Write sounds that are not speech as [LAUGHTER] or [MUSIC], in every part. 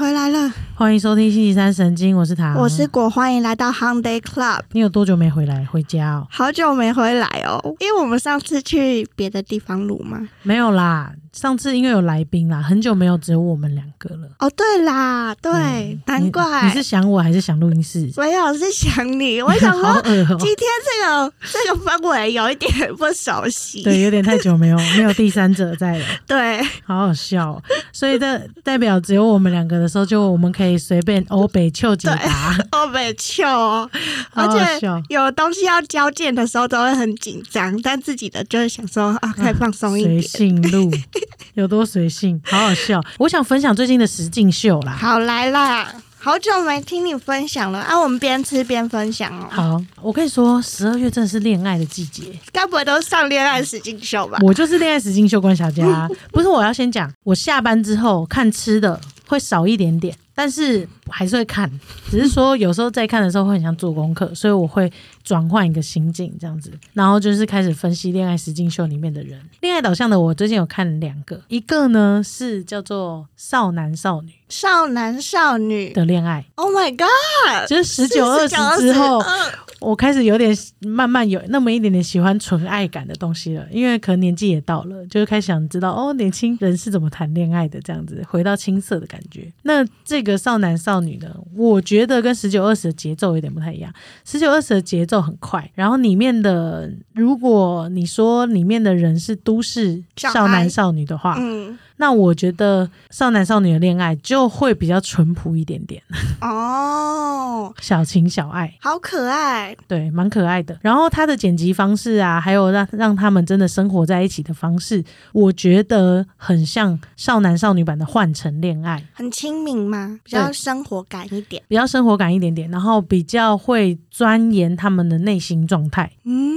回来了，欢迎收听星期三神经，我是唐，我是果，欢迎来到 Hyundai Club。你有多久没回来回家哦？好久没回来哦，因为我们上次去别的地方录嘛。没有啦，上次因为有来宾啦，很久没有只有我们两个了。哦，对啦，对，嗯难怪你你是想我还是想录音室？没有是想你，我想 [LAUGHS] 好说今天这个这个氛围有一点不熟悉。对，有点太久没有 [LAUGHS] 没有第三者在了，对好好笑、哦。所以这 [LAUGHS] 代表只有我们两个的时候，就我们可以随便欧北秋解答，哦，没错哦，而且。有东西要交件的时候都会很紧张，但自己的就是想说啊，可以放松一随点。性录 [LAUGHS] 有多随性，好好笑。我想分享最近的实境秀啦。好来啦，好久没听你分享了啊！我们边吃边分享哦。好，我跟你说，十二月真的是恋爱的季节。该不会都上恋爱实境秀吧？我就是恋爱实境秀关小佳，[LAUGHS] 不是我要先讲，我下班之后看吃的会少一点点，但是还是会看，只是说有时候在看的时候会很像做功课，所以我会转换一个心境这样子，然后就是开始分析恋爱实境秀里面的人，恋爱导向的我最近有看两个，一个呢是叫做少男少女少男少女的恋爱，，Oh my God！就是十九二十之后。嗯我开始有点慢慢有那么一点点喜欢纯爱感的东西了，因为可能年纪也到了，就是开始想知道哦，年轻人是怎么谈恋爱的，这样子回到青涩的感觉。那这个少男少女呢，我觉得跟十九二十的节奏有点不太一样。十九二十的节奏很快，然后里面的如果你说里面的人是都市少男少女的话，嗯，那我觉得少男少女的恋爱就会比较淳朴一点点，[LAUGHS] 哦，小情小爱。好可爱，对，蛮可爱的。然后他的剪辑方式啊，还有让让他们真的生活在一起的方式，我觉得很像少男少女版的《换乘恋爱》，很亲民吗？比较生活感一点。比较生活感一点点，然后比较会钻研他们的内心状态，嗯，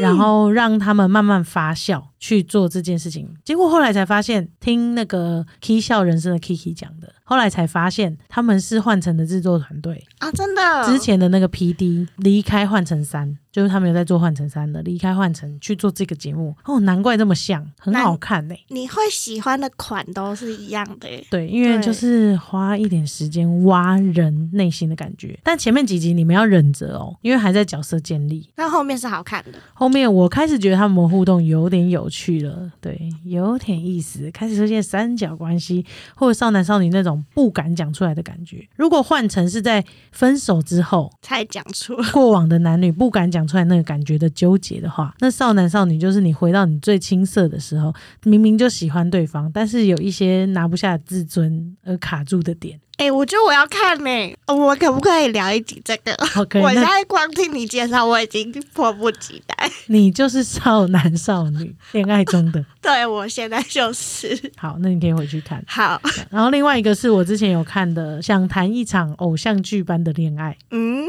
然后让他们慢慢发酵去做这件事情。结果后来才发现，听那个 K 笑人生的 Kiki 讲的，后来才发现他们是换成的制作团队。啊，真的，之前的那个 P D 离开换乘三，就是他们有在做换乘三的，离开换乘去做这个节目，哦，难怪这么像，很好看呢、你会喜欢的款都是一样的耶。对，因为就是花一点时间挖人内心的感觉，但前面几集你们要忍着哦，因为还在角色建立。那后面是好看的，后面我开始觉得他们互动有点有趣了，对，有点意思，开始出现三角关系或者少男少女那种不敢讲出来的感觉。如果换成是在分手之后，才讲出。过往的男女不敢讲出来那个感觉的纠结的话，那少男少女就是你回到你最青涩的时候，明明就喜欢对方，但是有一些拿不下自尊而卡住的点。哎、我觉得我要看呢、我可不可以聊一集这个 [LAUGHS] 我现在光听你介绍，我已经迫不及待。[LAUGHS] 你就是少男少女恋爱中的。对我现在就是好，那你可以回去看。好，然后另外一个是我之前有看的，想谈一场偶像剧般的恋爱。嗯，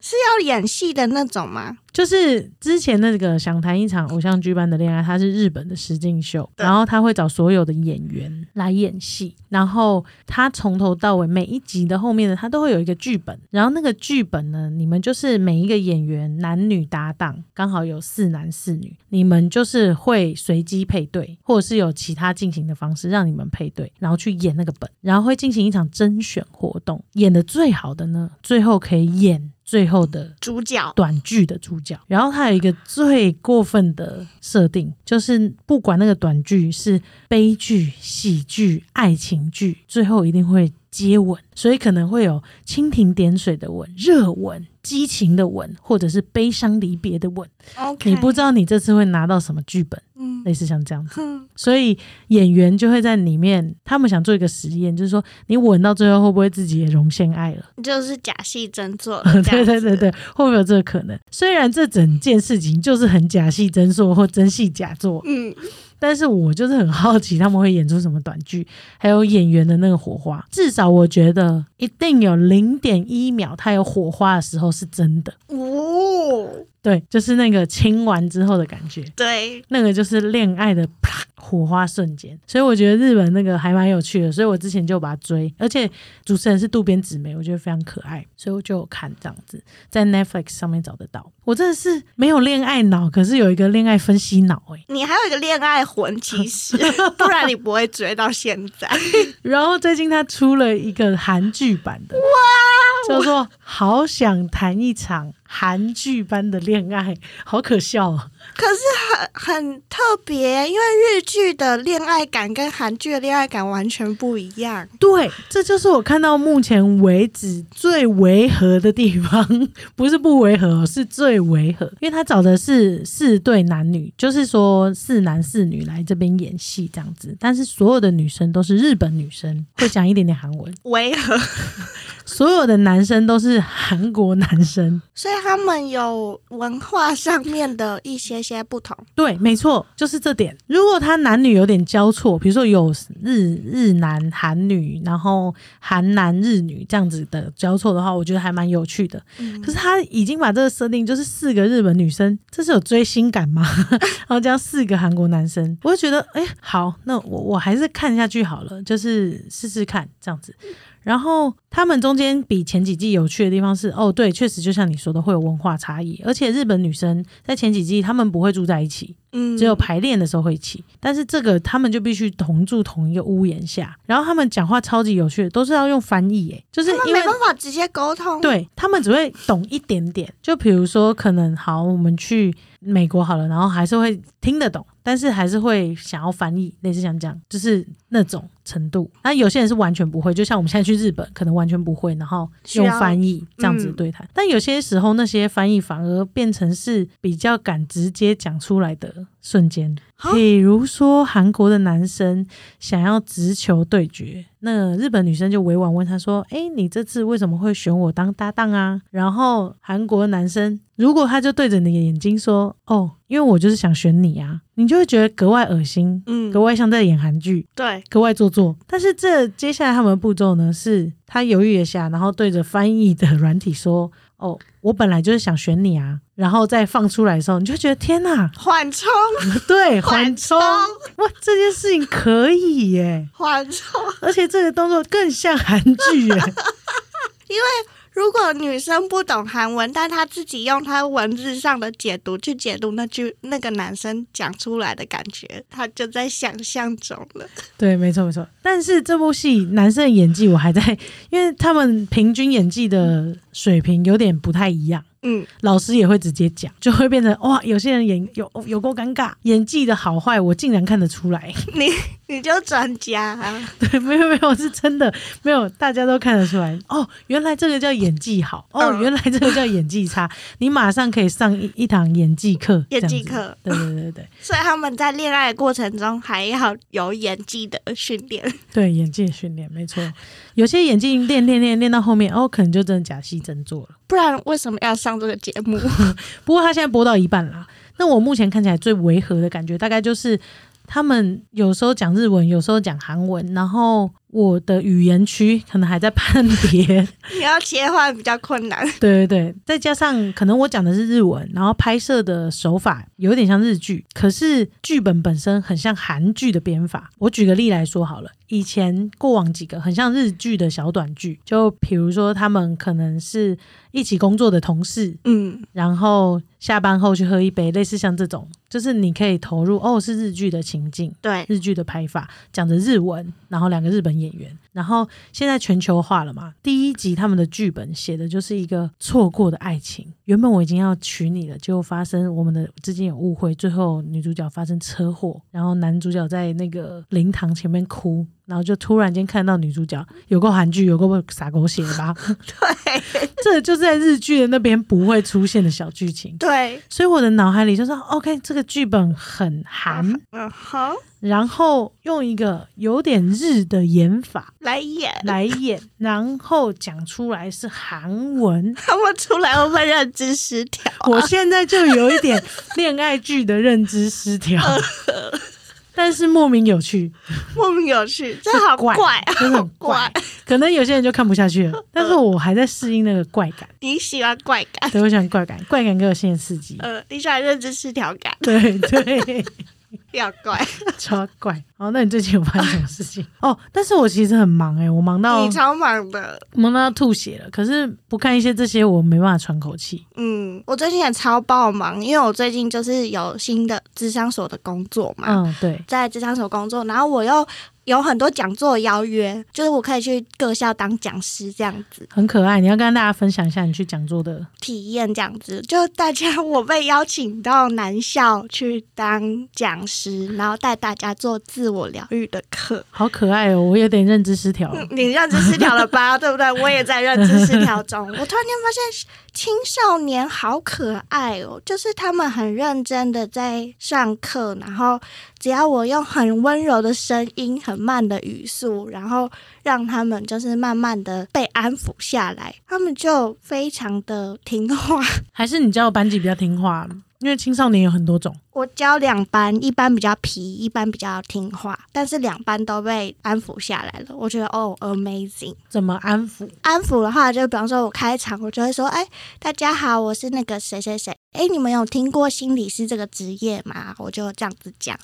是要演戏的那种吗？就是之前那个想谈一场偶像剧般的恋爱，它是日本的实境秀，然后他会找所有的演员来演戏，然后他从头到尾每一集的后面呢，他都会有一个剧本，然后那个剧本呢，你们就是每一个演员男女搭档，刚好有四男四女，你们就是会随机配对，或者是有其他进行的方式让你们配对，然后去演那个本，然后会进行一场甄选活动，演的最好的呢，最后可以演最后的主角。短剧的主角，然后他有一个最过分的设定，就是不管那个短剧是悲剧、喜剧、爱情剧，最后一定会接吻，所以可能会有蜻蜓点水的吻、热吻、激情的吻，或者是悲伤离别的吻。，OK，你不知道你这次会拿到什么剧本，嗯类似像这样子。所以演员就会在里面，他们想做一个实验，就是说你吻到最后会不会自己也容陷爱了？就是假戏真做 [LAUGHS] 对，对对对，会不会有这个可能？虽然这整件事情就是很假戏真做或真戏假做，嗯，但是我就是很好奇他们会演出什么短剧，还有演员的那个火花。至少我觉得一定有零点一秒他有火花的时候是真的，哦，对，就是那个亲完之后的感觉。对，那个就是恋爱的啪火花瞬间，所以我觉得日本那个还蛮有趣的，所以我之前就把它追，而且主持人是渡边直美，我觉得非常可爱，所以我就有看这样子，在 Netflix 上面找得到。我真的是没有恋爱脑，可是有一个恋爱分析脑哎、你还有一个恋爱魂，[LAUGHS] 其实不然你不会追到现在。[LAUGHS] 然后最近他出了一个韩剧版的，哇，叫做《好想谈一场韩剧般的恋爱》，好可笑啊。可是很很特别，因为日剧的恋爱感跟韩剧的恋爱感完全不一样。对，这就是我看到目前为止最违和的地方，[LAUGHS] 不是不违和哦，是最违和，因为他找的是四对男女，就是说四男四女来这边演戏这样子，但是所有的女生都是日本女生，会讲一点点韩文，违和，所有的男生都是韩国男生。所以他们有文化上面的一些些不同。对，没错，就是这点。如果他男女有点交错，比如说有日日男韩女，然后韩男日女这样子的交错的话，我觉得还蛮有趣的。嗯可是他已经把这个设定就是四个日本女生，这是有追星感吗？[LAUGHS] 然后加四个韩国男生，我就觉得，哎、好，那我我还是看下去好了，就是试试看这样子。然后他们中间比前几季有趣的地方是，哦，对，确实就像你说的，会有文化差异，而且日本女生在前几季她们不会住在一起，嗯只有排练的时候会一起，但是这个他们就必须同住同一个屋檐下，然后他们讲话超级有趣的，都是要用翻译，诶，就是没办法直接沟通。，对他们只会懂一点点，就比如说可能好，我们去美国好了，然后还是会听得懂，但是还是会想要翻译，类似像这样，就是那种程度。那有些人是完全不会，就像我们现在去日本，可能完全不会，然后用翻译这样子对谈。但有些时候那些翻译反而变成是比较敢直接讲出来的瞬间。好比如说韩国的男生想要直球对决，那日本女生就委婉问他说：“哎，你这次为什么会选我当搭档啊？”然后韩国男生如果他就对着你的眼睛说：“哦，因为我就是想选你啊”，你就会觉得格外恶心，嗯格，外像在演韩剧。对，格外做作，但是这接下来他们的步骤呢，是他犹豫一下，然后对着翻译的软体说：“哦，我本来就是想选你啊。”然后再放出来的时候，你就觉得天哪，缓冲，[LAUGHS] 对，缓缓冲，哇，这件事情可以耶，缓冲。而且这个动作更像韩剧耶，[LAUGHS] 如果女生不懂韩文，但她自己用她文字上的解读去解读那句那个男生讲出来的感觉，她就在想象中了。对，没错没错。但是这部戏男生的演技我还在，因为他们平均演技的水平有点不太一样。嗯，老师也会直接讲，就会变成哇，有些人演有有够尴尬，演技的好坏我竟然看得出来。[LAUGHS] 你你就专家、啊，[LAUGHS] 对，没有没有，是真的没有，大家都看得出来。哦，原来这个叫演技好，哦，嗯原来这个叫演技差。[LAUGHS] 你马上可以上一一堂演技课，演技课。对对对对所以他们在恋爱的过程中还要有演技的训练。对，演技的训练没错。有些演技练练练练到后面，哦，可能就真的假戏真做了。不然为什么要上这个节目？[LAUGHS] 不过他现在播到一半啦。那我目前看起来最违和的感觉，大概就是他们有时候讲日文，有时候讲韩文，然后我的语言区可能还在判别。[LAUGHS] 你要切换比较困难。[LAUGHS] 对对对，再加上可能我讲的是日文，然后拍摄的手法有点像日剧，可是剧本本身很像韩剧的编法。我举个例来说好了，以前过往几个很像日剧的小短剧，就比如说他们可能是一起工作的同事，嗯，然后下班后去喝一杯，类似像这种，就是你可以投入哦，是日剧的情境。对，日剧的拍法，讲着日文，然后两个日本演员，然后现在全球化了嘛。第一集他们的剧本写的就是一个错过的爱情，原本我已经要娶你了，结果发生我们的之间有误会，最后女主角发生车祸，然后男主角在那个灵堂前面哭。然后就突然间看到女主角有个韩剧，有个傻狗血的吧？[LAUGHS] 对，[LAUGHS] 这就是在日剧的那边不会出现的小剧情。对，所以我的脑海里就说，OK，这个剧本很韩，[LAUGHS] 嗯好，然后用一个有点日的演法来演。来演，[LAUGHS] 然后讲出来是韩文。他们出来会不会认知失调啊、我现在就有一点恋爱剧的认知失调，[LAUGHS] 但是莫名有趣，莫名有趣，这好怪怪，真的好很怪。可能有些人就看不下去了，[LAUGHS] 但是我还在适应那个怪感。你喜欢怪感，对，我喜欢怪感，怪感给我新的刺激。呃，你喜欢认知失调感。对对。要怪 [LAUGHS] 超怪。哦，那你最近有发生什么事情？哦，但是我其实很忙哎、我忙到你超忙的。忙到要吐血了。可是不看一些这些，我没办法喘口气。嗯，我最近也超爆忙，因为我最近就是有新的智商所的工作嘛，嗯，对，在智商所工作，然后我又有很多讲座邀约，就是我可以去各校当讲师这样子。很可爱。你要跟大家分享一下你去讲座的，体验这样子，就大家我被邀请到南校去当讲师，然后带大家做自我疗愈的课。好可爱哦！我有点认知失调了。你认知失调了吧？[LAUGHS] 对不对？我也在认知失调中。我突然间发现青少年好可爱哦，就是他们很认真的在上课，然后只要我用很温柔的声音、很慢的语速，然后让他们就是慢慢的被安抚下来，他们就非常的听话。还是你教班级比较听话？因为青少年有很多种。我教两班，一班比较皮，一班比较听话，但是两班都被安抚下来了。我觉得哦，amazing。怎么安抚？安抚的话，就比方说我开场，我就会说：“哎，大家好，我是那个谁谁谁。哎，你们有听过心理师这个职业吗？”我就这样子讲，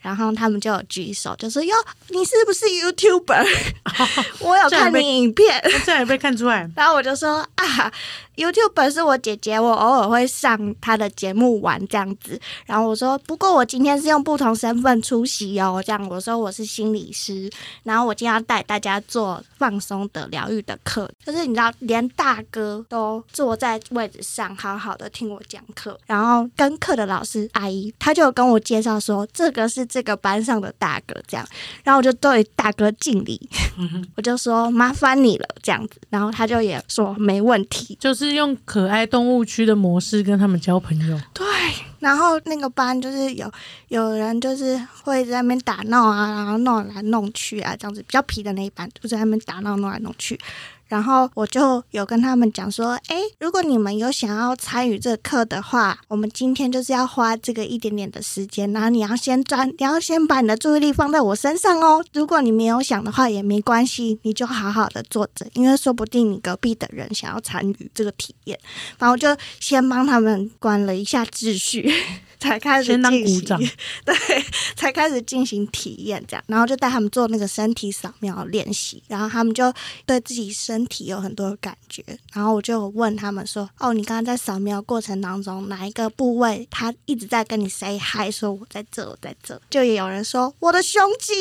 然后他们就有举手，就说：“哟，你是不是 YouTuber？[LAUGHS] 我有 [LAUGHS] 看你影片。”这样也被看出来。然后我就说啊，YouTuber 是我姐姐，我偶尔会上她的节目玩这样子。然后我说，不过我今天是用不同身份出席哦，这样我说我是心理师，然后我今天要带大家做放松的疗愈的课，就是你知道，连大哥都坐在位置上，好好的听我讲课。然后跟课的老师阿姨，她就跟我介绍说，这个是这个班上的大哥这样。然后我就对大哥敬礼，我就说麻烦你了这样子，然后他就也说没问题。就是用可爱动物区的模式跟他们交朋友。对，然后那个班就是有有人就是会在那边打闹啊，然后弄来弄去啊，这样子比较皮的那一班就在那边打闹弄来弄去。然后我就有跟他们讲说，哎，如果你们有想要参与这个课的话，我们今天就是要花这个一点点的时间，然后你要先专，你要先把你的注意力放在我身上哦。如果你没有想的话也没关系，你就好好的坐着，因为说不定你隔壁的人想要参与这个体验。然后我就先帮他们管了一下秩序。[LAUGHS] 才开始进行鼓掌，[LAUGHS] 对，才开始进行体验这样，然后就带他们做那个身体扫描练习，然后他们就对自己身身体有很多感觉，然后我就问他们说，哦，你刚刚在扫描过程当中哪一个部位他一直在跟你 say hi，说我在这，我在这，就也有人说我的胸肌，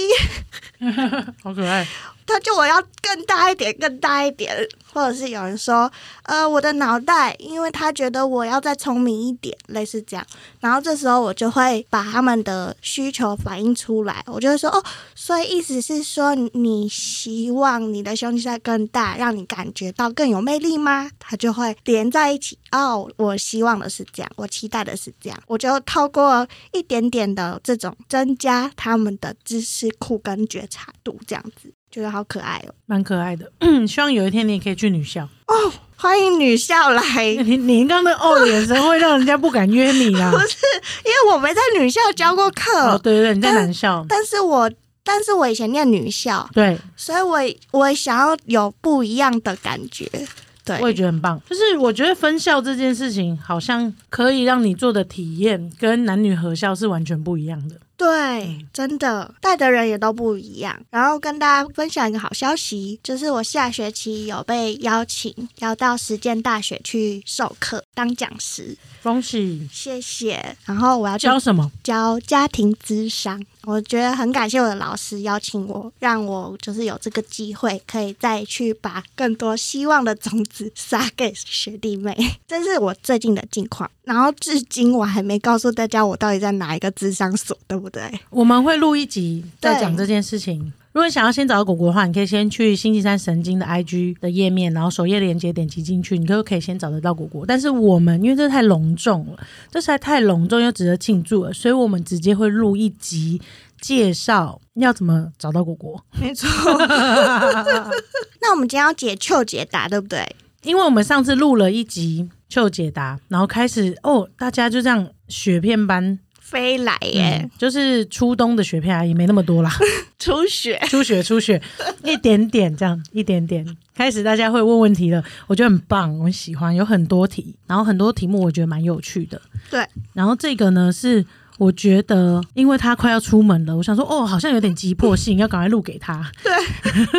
[LAUGHS] 好可爱。他就我要更大一点，更大一点，或者是有人说，呃，我的脑袋，因为他觉得我要再聪明一点，类似这样。然后这时候我就会把他们的需求反映出来，我就会说，哦，所以意思是说，你希望你的胸肌再更大，让你感觉到更有魅力吗？他就会连在一起。哦，我希望的是这样，我期待的是这样，我就透过一点点的这种增加他们的知识库跟觉察度，这样子。觉得好可爱哦！蛮可爱的，[CLEARS THROAT] 希望有一天你也可以去女校哦。欢迎女校来，你你刚刚的眼神会让人家不敢约你啊！[LAUGHS] 不是因为我没在女校教过课，哦，对对对，你在男校，但是我但是我以前念女校，对，所以我我想要有不一样的感觉。对，我也觉得很棒。就是我觉得分校这件事情，好像可以让你做的体验跟男女合校是完全不一样的。对，真的带的人也都不一样。然后跟大家分享一个好消息，就是我下学期有被邀请要到实践大学去授课当讲师，恭喜！谢谢。然后我要去教什么？教家庭咨商。我觉得很感谢我的老师邀请我，让我就是有这个机会，可以再去把更多希望的种子撒给学弟妹。[LAUGHS] 这是我最近的近况。然后至今我还没告诉大家我到底在哪一个智商所，对不对？我们会录一集再讲这件事情。如果想要先找到果果的话，你可以先去星期三神经的 IG 的页面，然后首页链接点击进去，你就可以先找得到果果。但是我们因为这太隆重了，这实在太隆重又值得庆祝了，所以我们直接会录一集介绍要怎么找到果果。没错。[LAUGHS] 那我们今天要解秋解答，对不对？因为我们上次录了一集就解答，然后开始哦，大家就这样雪片般，飞来耶，嗯就是初冬的雪片啊，也没那么多啦。[LAUGHS] 初雪。[LAUGHS] 初雪初雪，一点点这样，一点点。开始大家会问问题了，我觉得很棒，我很喜欢，有很多题，然后很多题目我觉得蛮有趣的。对，然后这个呢是我觉得，因为他快要出门了，我想说，哦，好像有点急迫性，要赶快录给他。对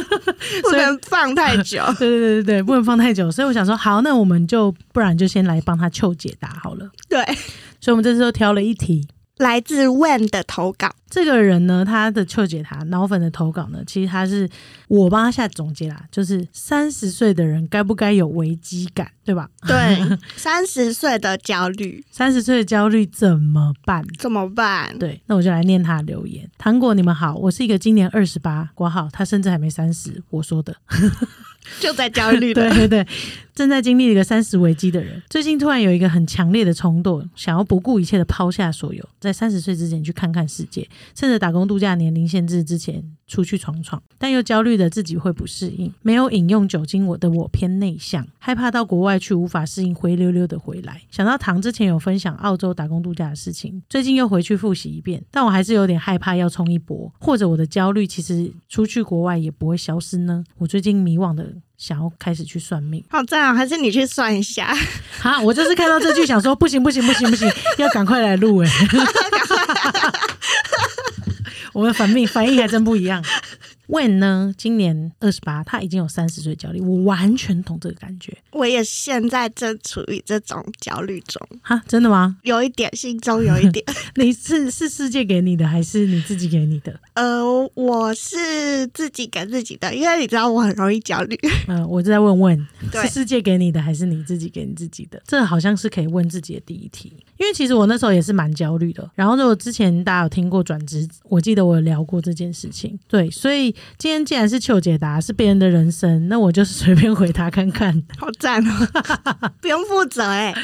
[LAUGHS] 不能放太久。对对对对对，不能放太久，所以我想说，好，那我们就不然就先来帮他求解答好了。对，所以我们这次就挑了一题。来自 Wen 的投稿，这个人呢，他的邱解他脑粉的投稿呢，其实他是我帮他下总结啦，就是三十岁的人该不该有危机感，对吧？对，[LAUGHS] 三十岁的焦虑，三十岁的焦虑怎么办？怎么办？对，那我就来念他的留言。糖果，你们好，我是一个今年二十八，挂号，他甚至还没三十，我说的。就在焦虑对对 [LAUGHS] 对，正在经历一个三十危机的人，最近突然有一个很强烈的冲动，想要不顾一切的抛下所有，在三十岁之前去看看世界，趁着打工度假年龄限制之前出去闯闯，但又焦虑的自己会不适应。没有饮用酒精，我的我偏内向，害怕到国外去无法适应，灰溜溜的回来。想到唐之前有分享澳洲打工度假的事情，最近又回去复习一遍，但我还是有点害怕要冲一波，或者我的焦虑其实出去国外也不会消失呢？我最近迷惘的。想要开始去算命，好赞啊！还是你去算一下？好，我就是看到这句想说，不行不行不行不行，要赶快来录哎！[LAUGHS] 我们反命反应还真不一样。问呢？今年二十八，他已经有三十岁焦虑，我完全懂这个感觉。我也现在正处于这种焦虑中。哈，真的吗？有一点，心中有一点。[LAUGHS] 你是是世界给你的，还是你自己给你的？呃，我是自己给自己的，因为你知道我很容易焦虑。嗯，我就在问问，是世界给你的，还是你自己给你自己的？这好像是可以问自己的第一题。因为其实我那时候也是蛮焦虑的。然后如果之前大家有听过转职，我记得我有聊过这件事情。对，所以。今天既然是求解答，是别人的人生，那我就是随便回答看看。[LAUGHS] 好赞哦，[LAUGHS] 不用负责哎，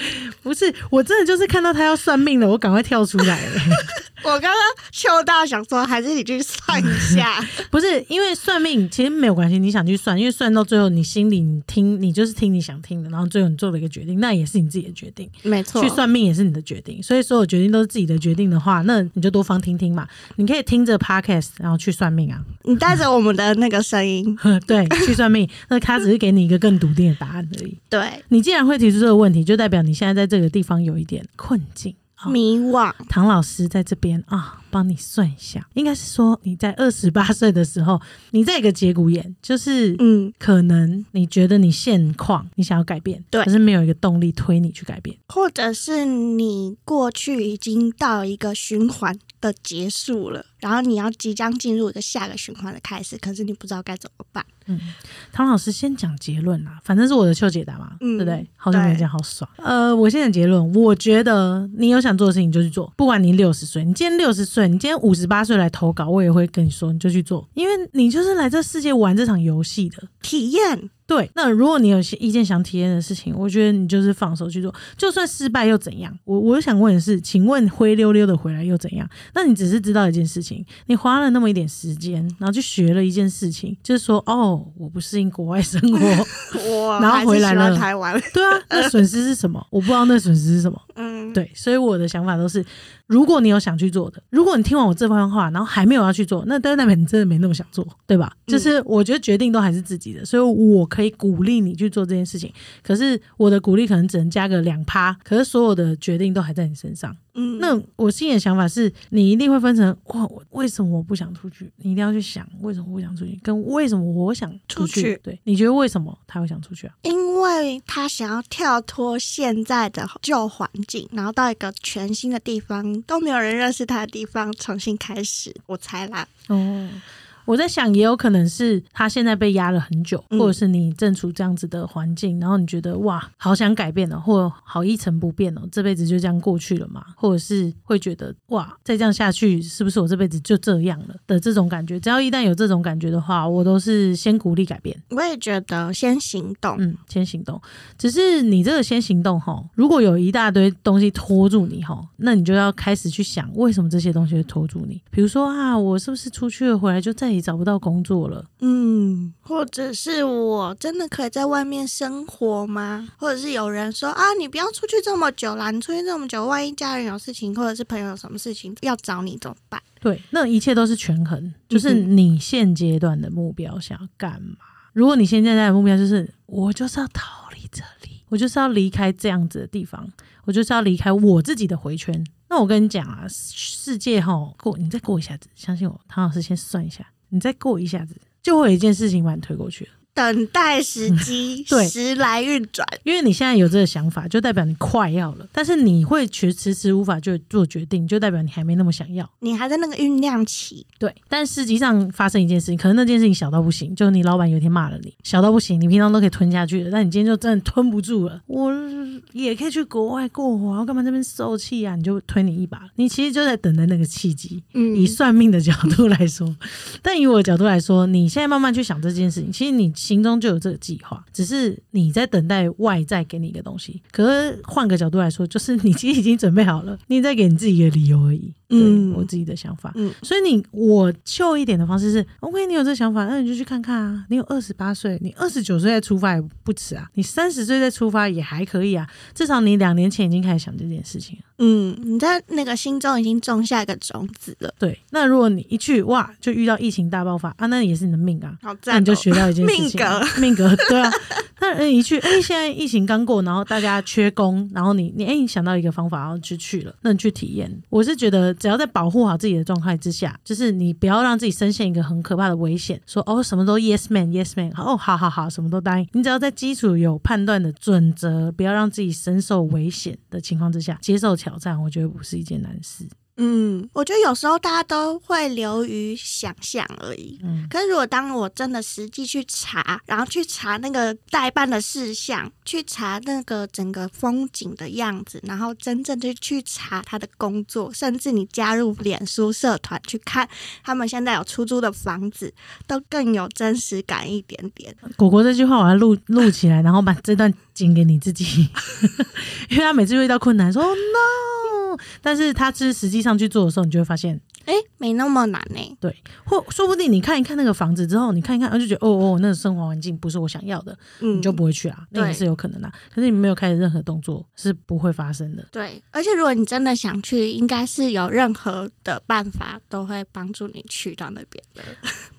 不是，我真的就是看到他要算命了，我赶快跳出来了。[LAUGHS] 我刚刚秋大想说，还是你去算一下。不是，因为算命其实没有关系，你想去算，因为算到最后，你心里你听，你就是听你想听的，然后最后你做了一个决定，那也是你自己的决定。没错，去算命也是你的决定，所以所有决定都是自己的决定的话，那你就多方听听嘛。你可以听着 podcast，然后去算命啊。你带着我们的那个声音，[LAUGHS] 对，去算命，那他只是给你一个更笃定的答案而已。[LAUGHS] 对你既然会提出这个问题，就代表你现在在这个地方有一点困境。迷惘，唐老师在这边啊，帮你算一下。应该是说你在二十八岁的时候，你在一个节骨眼，就是嗯，可能你觉得你现况你想要改变，对，可是没有一个动力推你去改变，或者是你过去已经到一个循环的结束了，然后你要即将进入一个下个循环的开始，可是你不知道该怎么办。嗯，唐老师先讲结论啦，反正是我的秀解答嘛，嗯对不对？好久没讲，好爽。呃，我先讲结论，我觉得你有想做的事情就去做，不管你六十岁，你今天六十岁，你今天五十八岁来投稿，我也会跟你说，你就去做，因为你就是来这世界玩这场游戏的体验。对，那如果你有些一件想体验的事情，我觉得你就是放手去做，就算失败又怎样？我我想问的是，请问灰溜溜的回来又怎样？那你只是知道一件事情，你花了那么一点时间，然后去学了一件事情，就是说，哦，我不适应国外生活，[LAUGHS] 然后回来了台湾，对啊，那损失是什么？我不知道那损失是什么。嗯，对，所以我的想法都是。如果你有想去做的，如果你听完我这番话，然后还没有要去做，那代表你真的没那么想做，对吧？就是我觉得决定都还是自己的，所以我可以鼓励你去做这件事情。可是我的鼓励可能只能加个两趴，可是所有的决定都还在你身上。嗯，那我心里的想法是，你一定会分成哇，为什么我不想出去？你一定要去想为什么不想出去，跟为什么我想出去。对，你觉得为什么他会想出去啊？因为他想要跳脱现在的旧环境，然后到一个全新的地方，都没有人认识他的地方，重新开始。我猜啦。哦。我在想，也有可能是他现在被压了很久，或者是你正处这样子的环境，然后你觉得哇，好想改变哦，或好一成不变哦，这辈子就这样过去了嘛？或者是会觉得哇，再这样下去，是不是我这辈子就这样了的这种感觉？只要一旦有这种感觉的话，我都是先鼓励改变。我也觉得先行动，嗯，先行动。只是你这个先行动哈，如果有一大堆东西拖住你哈，那你就要开始去想，为什么这些东西会拖住你？比如说啊，我是不是出去了回来就再。你找不到工作了，嗯，或者是我真的可以在外面生活吗？或者是有人说啊，你不要出去这么久啦，你出去这么久，万一家人有事情，或者是朋友有什么事情要找你怎么办？对，那一切都是权衡，就是你现阶段的目标想要干嘛？如果你现在的目标就是我就是要逃离这里，我就是要离开这样子的地方，我就是要离开我自己的回圈。那我跟你讲啊，世界哈过，你再过一下子，相信我，唐老师先算一下，你再过一下子，就会有一件事情把你推过去了。等待时机，[LAUGHS] 对时来运转。因为你现在有这个想法，就代表你快要了，但是你会迟迟迟无法就做决定，就代表你还没那么想要。你还在那个酝酿期，对，但实际上发生一件事情，可能那件事情小到不行，就是你老板有一天骂了你，小到不行，你平常都可以吞下去的，但你今天就真的吞不住了。我也可以去国外过活干嘛这边受气啊？你就推你一把，你其实就在等待那个契机。嗯以算命的角度来说，但以我的角度来说，你现在慢慢去想这件事情，其实你心中就有这个计划，只是你在等待外在给你一个东西。可是换个角度来说，就是你其实已经准备好了，[LAUGHS] 你在给你自己一个理由而已。嗯，嗯我自己的想法。嗯所以你我秀一点的方式是，OK，你有这想法，那你就去看看啊。你有二十八岁，你二十九岁再出发也不迟啊，你三十岁再出发也还可以啊。至少你两年前已经开始想这件事情了。嗯，你在那个心中已经种下一个种子了，对，那如果你一去哇，就遇到疫情大爆发啊，那也是你的命啊。好赞、哦！那你就学到一件事情，命格，命格，对啊。那你一去，哎、现在疫情刚过，然后大家缺工，然后你你哎、你想到一个方法，然后就去了，那你去体验。我是觉得，只要在保护好自己的状态之下，就是你不要让自己深陷一个很可怕的危险，说哦什么都 [LAUGHS] yes man yes man，哦好好好，什么都答应。你只要在基础有判断的准则，不要让自己深受危险的情况之下，接受挑战，我觉得不是一件难事。嗯，我觉得有时候大家都会流于想象而已。嗯，可是如果当我真的实际去查，然后去查那个代办的事项，去查那个整个风景的样子，然后真正的去查他的工作，甚至你加入脸书社团去看他们现在有出租的房子，都更有真实感一点点。果果这句话我要录录起来，然后把这段剪给你自己，[LAUGHS] 因为他每次遇到困难说、oh, 但是他是实际上去做的时候，你就会发现，哎，没那么难呢、对，或说不定你看一看那个房子之后，你看一看，就觉得哦哦，那个生活环境不是我想要的，嗯，你就不会去啊，那也对是有可能的、可是你没有开始任何动作，是不会发生的。对，而且如果你真的想去，应该是有任何的办法都会帮助你去到那边的。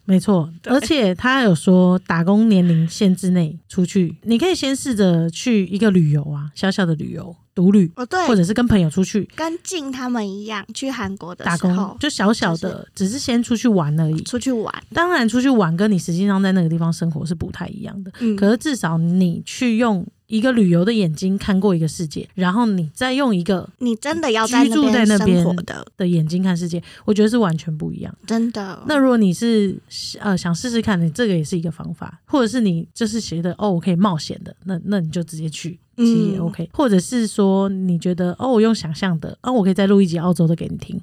没错，而且他有说打工年龄限制内出去，你可以先试着去一个旅游啊，小小的旅游，独旅，哦，对，或者是跟朋友出去。跟静他们一样，去韩国的打工时候就小小的，只是先出去玩而已。出去玩，当然，出去玩跟你实际上在那个地方生活是不太一样的。嗯，可是至少你去用一个旅游的眼睛看过一个世界，然后你再用一个你真的要在居住在那生边活的，的眼睛看世界，我觉得是完全不一样。真的。那如果你是呃想试试看，你这个也是一个方法，或者是你就是觉得哦我可以冒险的，那那你就直接去。其实也嗯 OK，、或者是说你觉得哦，我用想象的，哦，我可以再录一集澳洲的给你听，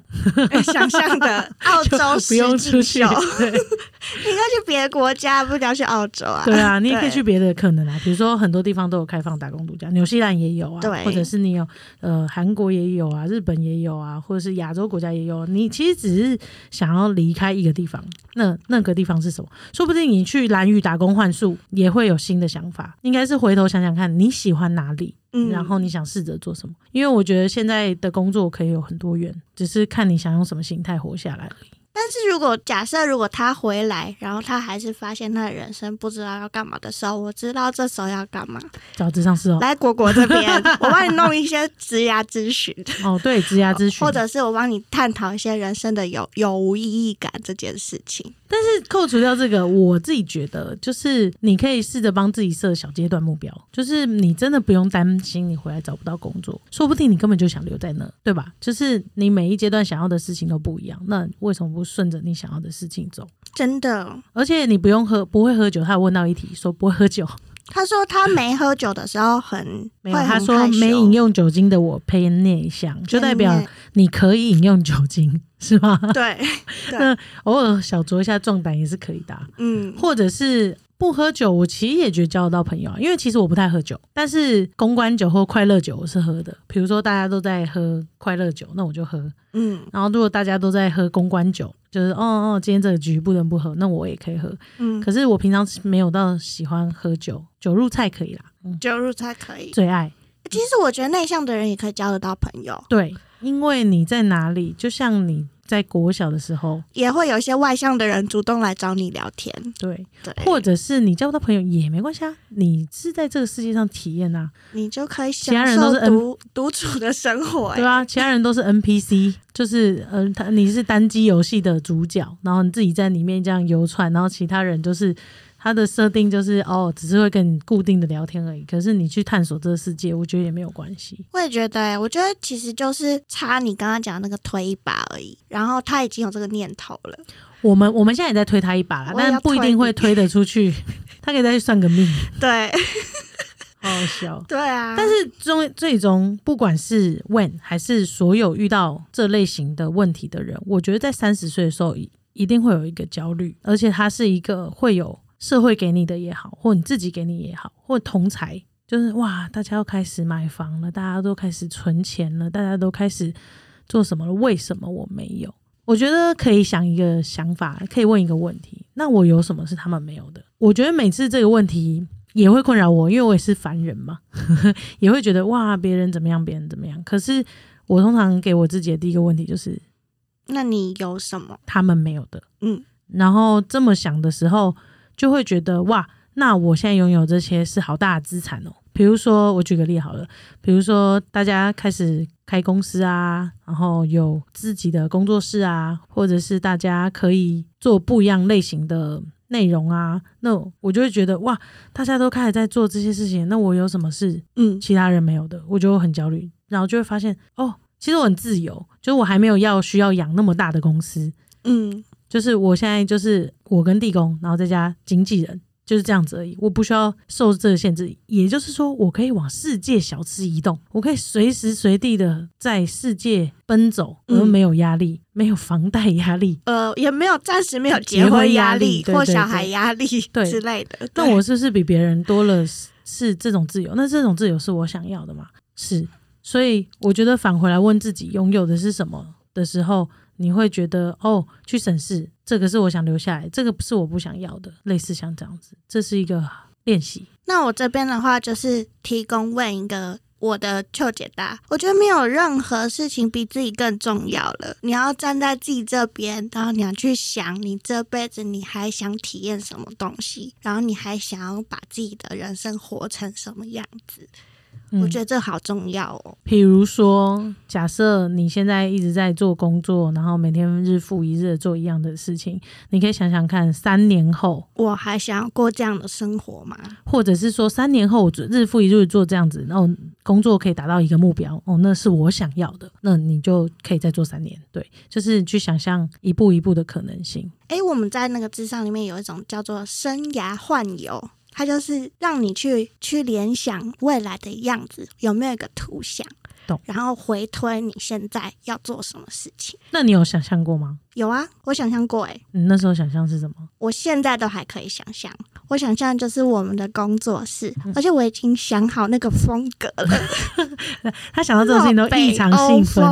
想象的 [LAUGHS] 澳洲不用实出去，对 [LAUGHS] 你应该去别的国家，不一定要去澳洲啊。对啊，你也可以去别的可能啊，比如说很多地方都有开放打工度假，纽西兰也有啊，对或者是你有呃韩国也有啊，日本也有啊，或者是亚洲国家也有啊。你其实只是想要离开一个地方，那那个地方是什么？说不定你去蓝屿打工换宿也会有新的想法。应该是回头想想看你喜欢哪里，嗯然后你想试着做什么。因为我觉得现在的工作可以有很多元，只是看你想用什么形态活下来而已。但是如果假设如果他回来，然后他还是发现他的人生不知道要干嘛的时候，我知道这时候要干嘛。找智商师哦，来果果这边，我帮你弄一些职涯咨询，哦对，职涯咨询，或者是我帮你探讨一些人生的有有无意义感这件事情。但是扣除掉这个，我自己觉得就是你可以试着帮自己设小阶段目标，就是你真的不用担心你回来找不到工作，说不定你根本就想留在那，对吧？就是你每一阶段想要的事情都不一样，那为什么不顺着你想要的事情走？真的，而且你不用喝，不会喝酒。他有问到一题，说不会喝酒，他说他没喝酒的时候很 [LAUGHS] 没有，他说没饮用酒精的我偏内向，就代表你可以饮用酒精，[LAUGHS] 是吗？对，[LAUGHS] 那偶尔小酌一下壮胆也是可以的啊、嗯，或者是不喝酒，我其实也觉得交得到朋友啊，因为其实我不太喝酒，但是公关酒或快乐酒我是喝的。比如说大家都在喝快乐酒，那我就喝。嗯然后如果大家都在喝公关酒，就是哦哦，今天这个局不能不喝，那我也可以喝。嗯，可是我平常没有到喜欢喝酒，酒入菜可以啦，嗯，酒入菜可以。最爱。其实我觉得内向的人也可以交得到朋友。对，因为你在哪里，就像你在国小的时候，也会有一些外向的人主动来找你聊天，对，对，或者是你交不到朋友也没关系啊，你是在这个世界上体验啊，你就可以其他享受人都是独独处的生活、欸，对啊，其他人都是 NPC，就是嗯，他你是单机游戏的主角，然后你自己在里面这样游窜，然后其他人就是他的设定就是哦，只是会跟你固定的聊天而已。可是你去探索这个世界，我觉得也没有关系。我也觉得、欸，我觉得其实就是差你刚刚讲的那个推一把而已，然后他已经有这个念头了，我们我们现在也在推他一把啦，但不一定会推得出去。他可以再去算个命，[LAUGHS] 对好好笑。[LAUGHS] 对啊，但是终最终，不管是 When 还是所有遇到这类型的问题的人，我觉得在三十岁的时候一一定会有一个焦虑，而且它是一个会有社会给你的也好，或你自己给你也好，或同财，就是哇，大家要开始买房了，大家都开始存钱了，大家都开始做什么了？为什么我没有？我觉得可以想一个想法，可以问一个问题：那我有什么是他们没有的？我觉得每次这个问题也会困扰我，因为我也是凡人嘛，[LAUGHS] 也会觉得哇，别人怎么样，别人怎么样。可是我通常给我自己的第一个问题就是那你有什么？他们没有的，嗯，然后这么想的时候，就会觉得哇，那我现在拥有这些是好大的资产哦。比如说，我举个例好了，比如说大家开始开公司啊，然后有自己的工作室啊，或者是大家可以做不一样类型的内容啊，那我就会觉得哇，大家都开始在做这些事情，那我有什么事？嗯。其他人没有的，我就会很焦虑，然后就会发现哦，其实我很自由，就是我还没有要需要养那么大的公司，嗯。就是我现在就是我跟地宫，然后再加经纪人，就是这样子而已。我不需要受这个限制，也就是说，我可以往世界小吃移动，我可以随时随地的在世界奔走，嗯而没有压力，没有房贷压力。呃，也没有暂时没有结婚压压力或小孩压力对 [LAUGHS] 之类的。对那我是不是比别人多了是是这种自由？那这种自由是我想要的吗？是，所以我觉得返回来问自己拥有的是什么的时候，你会觉得哦，去审视这个是我想留下来，这个不是我不想要的，类似像这样子，这是一个练习。那我这边的话，就是提供问一个我的求解答。我觉得没有任何事情比自己更重要了。你要站在自己这边，然后你要去想，你这辈子你还想体验什么东西，然后你还想要把自己的人生活成什么样子。我觉得，这好重要哦。比如说，假设你现在一直在做工作，然后每天日复一日的做一样的事情，你可以想想看，三年后，我还想要过这样的生活吗？或者是说三年后我日复一日做这样子，然后工作可以达到一个目标，哦，那是我想要的，那你就可以再做三年。对，就是去想象一步一步的可能性。诶，我们在那个智商里面有一种叫做生涯幻游，它就是让你去去联想未来的样子，有没有一个图像懂，然后回推你现在要做什么事情。那你有想象过吗？有啊，我想象过，诶，你那时候想象是什么？我现在都还可以想象。我想象就是我们的工作室，嗯而且我已经想好那个风格了，[LAUGHS] 他想到这种事情都异常兴奋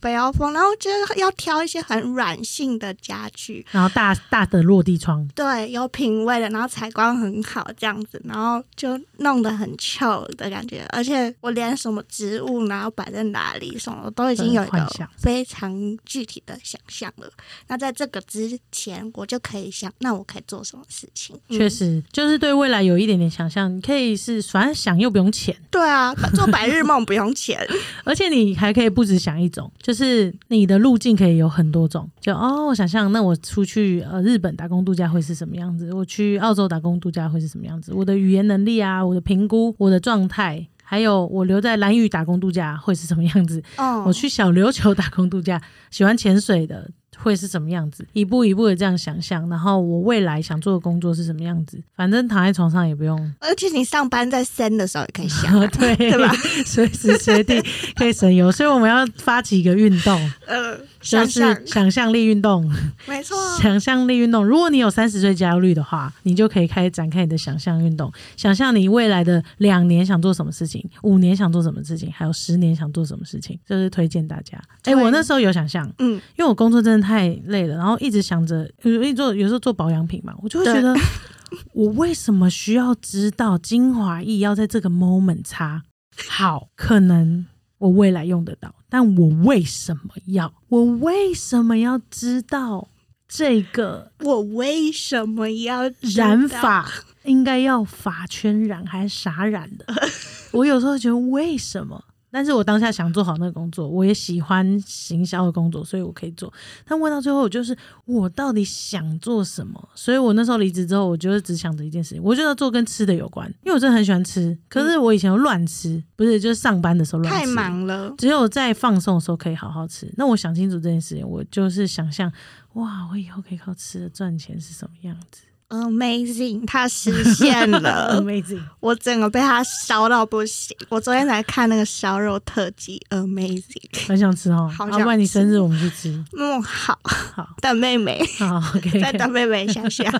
北欧，风，然后就是要挑一些很软性的家具，然后大大的落地窗，对，有品味的，然后采光很好，这样子，然后就弄得很 chill 的感觉。而且我连什么植物，然后摆在哪里，什么都已经有一个非常具体的想象了。那在这个之前，我就可以想，那我可以做什么事情？嗯确、实就是对未来有一点点想象。你可以是反正想又不用钱，对啊，做白日梦不用钱。[LAUGHS] 而且你还可以不止想一种，就是你的路径可以有很多种。就哦，我想象那我出去呃日本打工度假会是什么样子？我去澳洲打工度假会是什么样子？我的语言能力啊，我的评估，我的状态，还有我留在蓝屿打工度假会是什么样子？哦，我去小琉球打工度假，喜欢潜水的会是什么样子？一步一步的这样想象，然后我未来想做的工作是什么样子？反正躺在床上也不用，而且你上班在森的时候也可以想啊、[LAUGHS] 对对吧？随时随地可以省油，所以我们要发起一个运动，[LAUGHS] 呃，就是想象，想象力运动。[LAUGHS] 没错，想象力运动，如果你有三十岁焦虑的话，你就可以开始展开你的想象运动，想象你未来的两年想做什么事情，五年想做什么事情，还有十年想做什么事情，这是推荐大家。哎、对我那时候有想象，嗯，因为我工作真的太累了，然后一直想着，有一做有时候做保养品嘛，我就会觉得，[LAUGHS] 我为什么需要知道精华液要在这个 moment 擦？好，可能我未来用得到，但我为什么要？我为什么要知道这个我为什么要？染发应该要发圈染还是啥染的？[LAUGHS] 我有时候觉得为什么？但是我当下想做好那个工作，我也喜欢行销的工作，所以我可以做。但问到最后，我就是我到底想做什么？所以我那时候离职之后，我就是只想着一件事情，我就要做跟吃的有关，因为我真的很喜欢吃。可是我以前乱吃，不是就是上班的时候乱吃，太忙了，只有在放松的时候可以好好吃。那我想清楚这件事情，我就是想象，哇，我以后可以靠吃的赚钱是什么样子 Amazing，它实现了？[LAUGHS] Amazing！我整个被它烧到不行。我昨天才看那个烧肉特辑，Amazing。很想吃哦，好想要不然你生日我们去吃。嗯，好，好，等妹妹，好，OK，[LAUGHS] 再等妹妹一下下。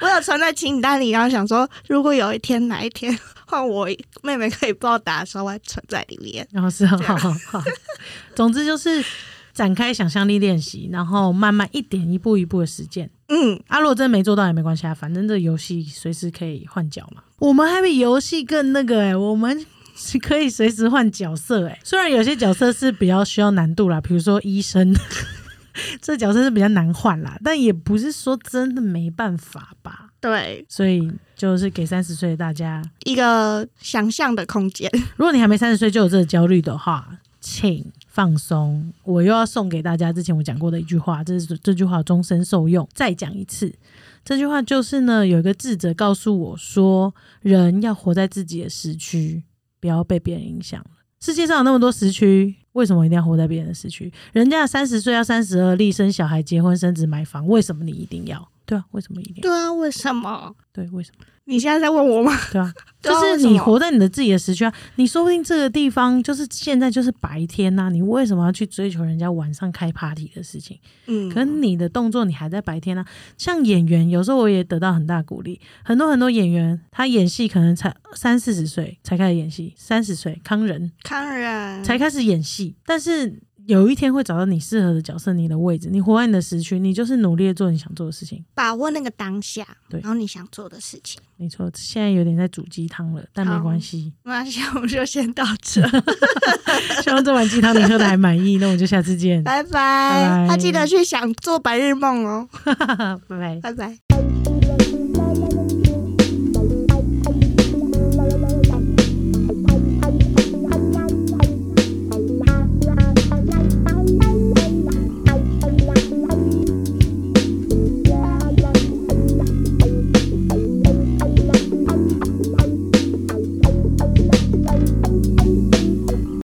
我有存在清单里，然后想说，如果有一天哪一天换我妹妹可以报答的时候，我会存在里面。然后是好好好，总之就是展开想象力练习，然后慢慢一点一步一步的实践。嗯，啊，如果真的没做到也没关系啊，反正这游戏随时可以换角嘛。我们还比游戏更那个哎、我们是可以随时换角色哎、虽然有些角色是比较需要难度啦，比如说医生，[LAUGHS] 这角色是比较难换啦，但也不是说真的没办法吧。对，所以就是给三十岁的大家，一个想象的空间。[LAUGHS] 如果你还没三十岁就有这个焦虑的话，请放松。我又要送给大家之前我讲过的一句话，这是这句话终身受用。再讲一次，这句话就是呢，有一个智者告诉我说，人要活在自己的时区，不要被别人影响了。世界上有那么多时区，为什么一定要活在别人的时区？人家三十岁要三十而立，生小孩、结婚、生子、买房，为什么你一定要？对啊，为什么一定要？对啊，为什么？对，为什么？你现在在问我吗？[LAUGHS] [LAUGHS] 对啊，就是你活在你的自己的时区啊，你说不定这个地方就是现在就是白天呐、你为什么要去追求人家晚上开 party 的事情？嗯，可你的动作你还在白天啊。像演员，有时候我也得到很大鼓励，很多很多演员他演戏可能才三四十岁才开始演戏，三十岁康仁康仁才开始演戏，但是。有一天会找到你适合的角色，你的位置，你活在你的时区，你就是努力的做你想做的事情。把握那个当下，对然后你想做的事情。没错，现在有点在煮鸡汤了，但没好关系。没关系 [LAUGHS] 我们就先到这，[LAUGHS] 希望这碗鸡汤你喝的还满意，那我们就下次见，拜拜拜。拜他记得去想做白日梦哦，[LAUGHS] 拜拜。拜拜。